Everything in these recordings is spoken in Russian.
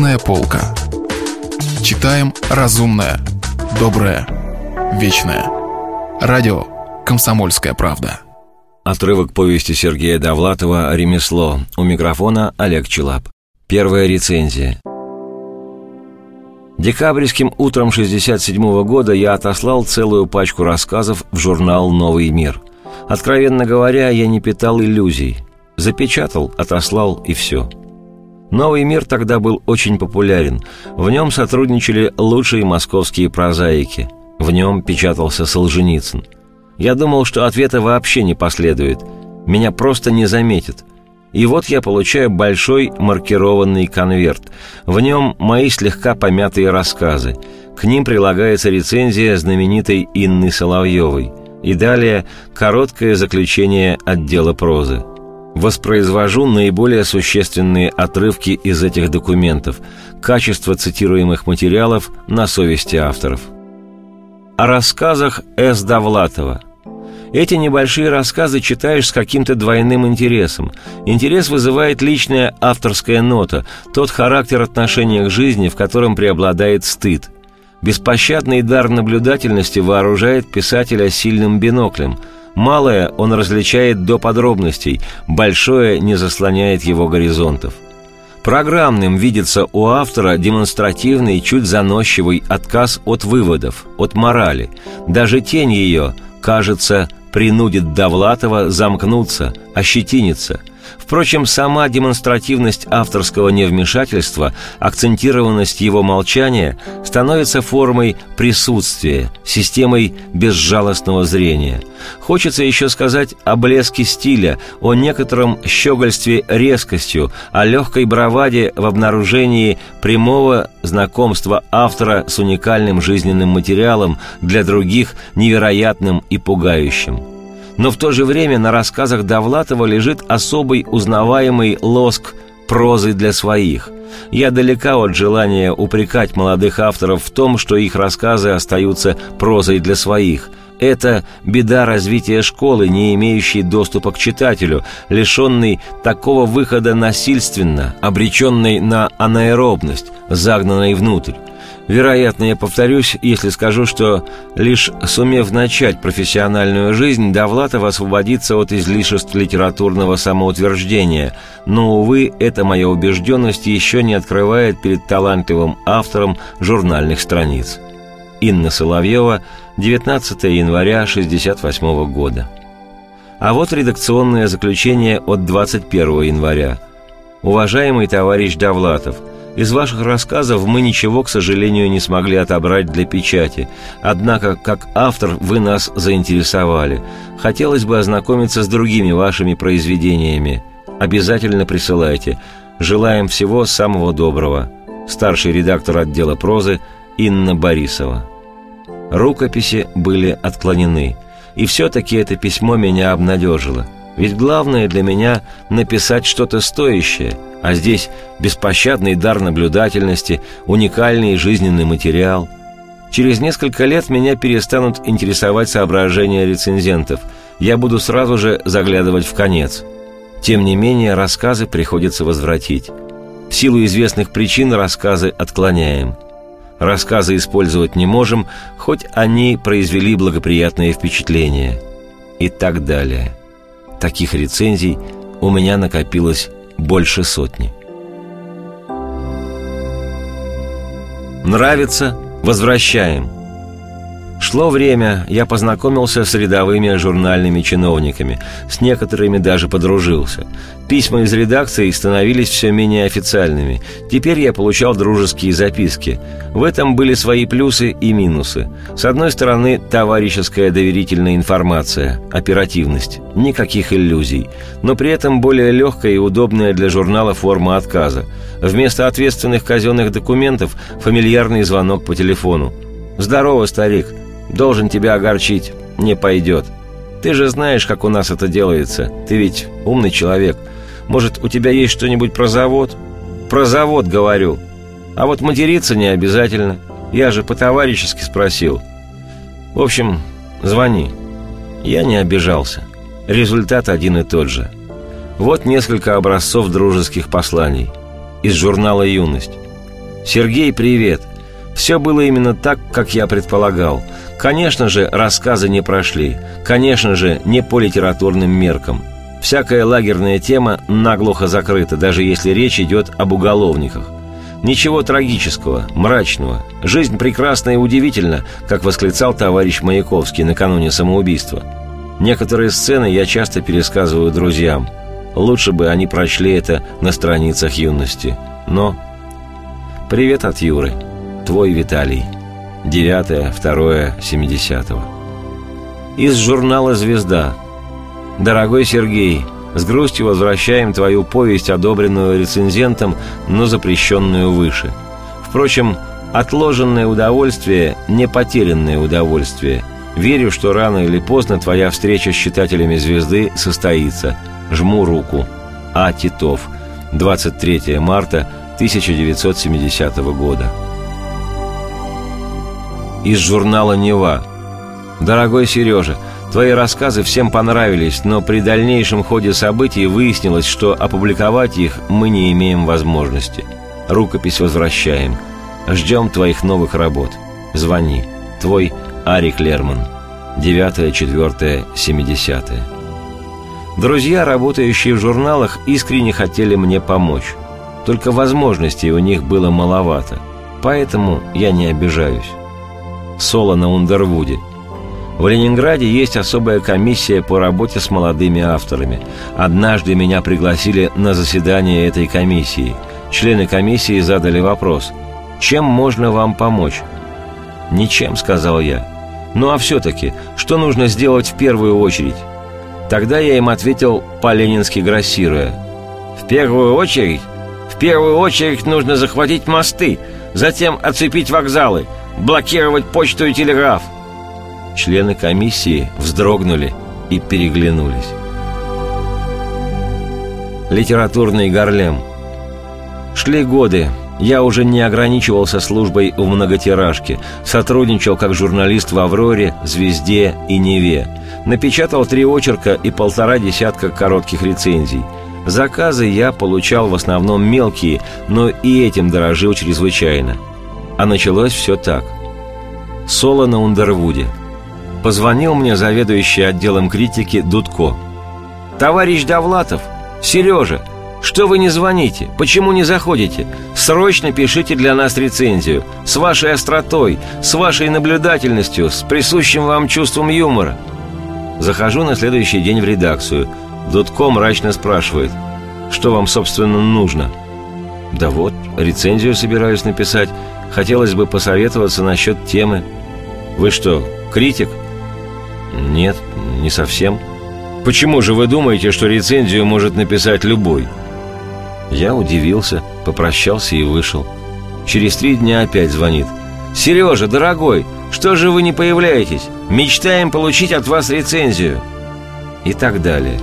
Книжная полка. Читаем разумное, доброе, вечное. Радио «Комсомольская правда». Отрывок повести Сергея Довлатова «Ремесло». У микрофона Олег Челап. Первая рецензия. Декабрьским утром 67 -го года я отослал целую пачку рассказов в журнал «Новый мир». Откровенно говоря, я не питал иллюзий. Запечатал, отослал и все – Новый мир тогда был очень популярен. В нем сотрудничали лучшие московские прозаики. В нем печатался Солженицын. Я думал, что ответа вообще не последует. Меня просто не заметят. И вот я получаю большой маркированный конверт. В нем мои слегка помятые рассказы. К ним прилагается рецензия знаменитой Инны Соловьевой. И далее короткое заключение отдела прозы – Воспроизвожу наиболее существенные отрывки из этих документов, качество цитируемых материалов на совести авторов. О рассказах С. Довлатова. Эти небольшие рассказы читаешь с каким-то двойным интересом. Интерес вызывает личная авторская нота, тот характер отношения к жизни, в котором преобладает стыд. Беспощадный дар наблюдательности вооружает писателя сильным биноклем – Малое он различает до подробностей, большое не заслоняет его горизонтов. Программным видится у автора демонстративный, чуть заносчивый отказ от выводов, от морали. Даже тень ее, кажется, принудит Довлатова замкнуться, ощетиниться – Впрочем, сама демонстративность авторского невмешательства, акцентированность его молчания становится формой присутствия, системой безжалостного зрения. Хочется еще сказать о блеске стиля, о некотором щегольстве резкостью, о легкой браваде в обнаружении прямого знакомства автора с уникальным жизненным материалом для других невероятным и пугающим. Но в то же время на рассказах Довлатова лежит особый узнаваемый лоск прозы для своих. Я далека от желания упрекать молодых авторов в том, что их рассказы остаются прозой для своих. Это беда развития школы, не имеющей доступа к читателю, лишенной такого выхода насильственно, обреченной на анаэробность, загнанной внутрь. Вероятно, я повторюсь, если скажу, что лишь сумев начать профессиональную жизнь, Довлатов освободится от излишеств литературного самоутверждения, но, увы, эта моя убежденность еще не открывает перед талантливым автором журнальных страниц. Инна Соловьева, 19 января 1968 года. А вот редакционное заключение от 21 января. «Уважаемый товарищ Довлатов – из ваших рассказов мы ничего, к сожалению, не смогли отобрать для печати. Однако, как автор, вы нас заинтересовали. Хотелось бы ознакомиться с другими вашими произведениями. Обязательно присылайте. Желаем всего самого доброго. Старший редактор отдела прозы Инна Борисова. Рукописи были отклонены. И все-таки это письмо меня обнадежило – ведь главное для меня написать что-то стоящее, а здесь беспощадный дар наблюдательности, уникальный жизненный материал. Через несколько лет меня перестанут интересовать соображения рецензентов. Я буду сразу же заглядывать в конец. Тем не менее, рассказы приходится возвратить. В силу известных причин рассказы отклоняем. Рассказы использовать не можем, хоть они произвели благоприятное впечатление. И так далее. Таких рецензий у меня накопилось больше сотни. Нравится – возвращаем – Шло время, я познакомился с рядовыми журнальными чиновниками, с некоторыми даже подружился. Письма из редакции становились все менее официальными. Теперь я получал дружеские записки. В этом были свои плюсы и минусы. С одной стороны, товарищеская доверительная информация, оперативность, никаких иллюзий, но при этом более легкая и удобная для журнала форма отказа. Вместо ответственных казенных документов – фамильярный звонок по телефону. «Здорово, старик. Должен тебя огорчить. Не пойдет. Ты же знаешь, как у нас это делается. Ты ведь умный человек. Может, у тебя есть что-нибудь про завод? Про завод, говорю. А вот материться не обязательно. Я же по-товарищески спросил. В общем, звони. Я не обижался. Результат один и тот же. Вот несколько образцов дружеских посланий. Из журнала «Юность». Сергей, привет. Все было именно так, как я предполагал. Конечно же, рассказы не прошли. Конечно же, не по литературным меркам. Всякая лагерная тема наглухо закрыта, даже если речь идет об уголовниках. Ничего трагического, мрачного. Жизнь прекрасна и удивительна, как восклицал товарищ Маяковский накануне самоубийства. Некоторые сцены я часто пересказываю друзьям. Лучше бы они прочли это на страницах юности. Но... Привет от Юры. Твой Виталий. 9 2 70 Из журнала «Звезда». Дорогой Сергей, с грустью возвращаем твою повесть, одобренную рецензентом, но запрещенную выше. Впрочем, отложенное удовольствие – не потерянное удовольствие. Верю, что рано или поздно твоя встреча с читателями «Звезды» состоится. Жму руку. А. Титов. 23 марта 1970 года. Из журнала «Нева». Дорогой Сережа, Твои рассказы всем понравились, но при дальнейшем ходе событий выяснилось, что опубликовать их мы не имеем возможности. Рукопись возвращаем. Ждем твоих новых работ. Звони. Твой Арик Лерман. 9-4-70. Друзья, работающие в журналах, искренне хотели мне помочь. Только возможностей у них было маловато. Поэтому я не обижаюсь. Соло на Ундервуде – в Ленинграде есть особая комиссия по работе с молодыми авторами. Однажды меня пригласили на заседание этой комиссии. Члены комиссии задали вопрос «Чем можно вам помочь?» «Ничем», — сказал я. «Ну а все-таки, что нужно сделать в первую очередь?» Тогда я им ответил по-ленински грассируя. «В первую очередь? В первую очередь нужно захватить мосты, затем оцепить вокзалы, блокировать почту и телеграф». Члены комиссии вздрогнули и переглянулись. Литературный горлем. Шли годы. Я уже не ограничивался службой в многотиражке. Сотрудничал как журналист в «Авроре», «Звезде» и «Неве». Напечатал три очерка и полтора десятка коротких рецензий. Заказы я получал в основном мелкие, но и этим дорожил чрезвычайно. А началось все так. Соло на Ундервуде – Позвонил мне заведующий отделом критики Дудко. «Товарищ Довлатов! Сережа! Что вы не звоните? Почему не заходите? Срочно пишите для нас рецензию. С вашей остротой, с вашей наблюдательностью, с присущим вам чувством юмора». Захожу на следующий день в редакцию. Дудко мрачно спрашивает, «Что вам, собственно, нужно?» «Да вот, рецензию собираюсь написать. Хотелось бы посоветоваться насчет темы». «Вы что, критик?» Нет, не совсем. Почему же вы думаете, что рецензию может написать любой? Я удивился, попрощался и вышел. Через три дня опять звонит. «Сережа, дорогой, что же вы не появляетесь? Мечтаем получить от вас рецензию». И так далее.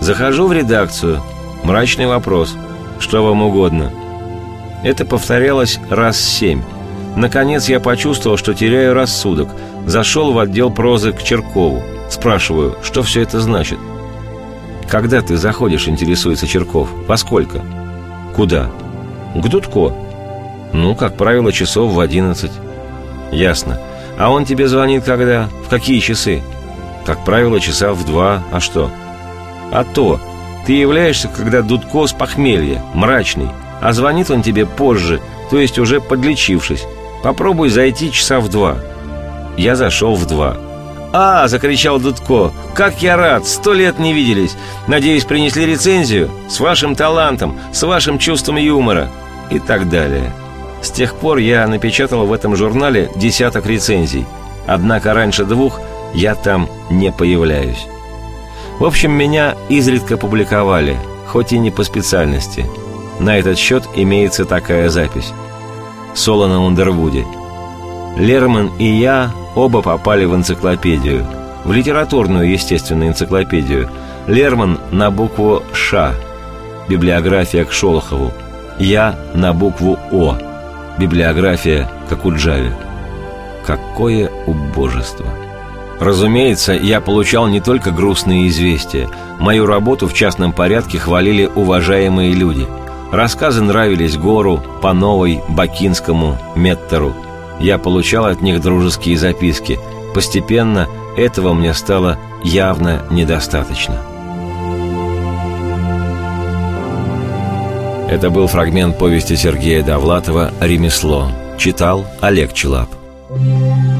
Захожу в редакцию. Мрачный вопрос. Что вам угодно? Это повторялось раз семь. Наконец я почувствовал, что теряю рассудок. Зашел в отдел прозы к Черкову. Спрашиваю, что все это значит? «Когда ты заходишь?» – интересуется Черков. «Во сколько?» «Куда?» «К Дудко». «Ну, как правило, часов в одиннадцать». «Ясно. А он тебе звонит когда? В какие часы?» «Как правило, часа в два. А что?» «А то. Ты являешься, когда Дудко с похмелья, мрачный, а звонит он тебе позже, то есть уже подлечившись. Попробуй зайти часа в два». Я зашел в два. «А!» – закричал Дудко. «Как я рад! Сто лет не виделись! Надеюсь, принесли рецензию? С вашим талантом, с вашим чувством юмора!» И так далее. С тех пор я напечатал в этом журнале десяток рецензий. Однако раньше двух я там не появляюсь. В общем, меня изредка публиковали, хоть и не по специальности. На этот счет имеется такая запись. Соло на Ундервуде. Лерман и я оба попали в энциклопедию. В литературную, естественно, энциклопедию. Лерман на букву «Ш», библиография к Шолохову. Я на букву «О», библиография к Акуджаве. Какое убожество! Разумеется, я получал не только грустные известия. Мою работу в частном порядке хвалили уважаемые люди – Рассказы нравились Гору, Пановой, Бакинскому, Меттеру. Я получал от них дружеские записки. Постепенно этого мне стало явно недостаточно. Это был фрагмент повести Сергея Довлатова «Ремесло». Читал Олег Челап.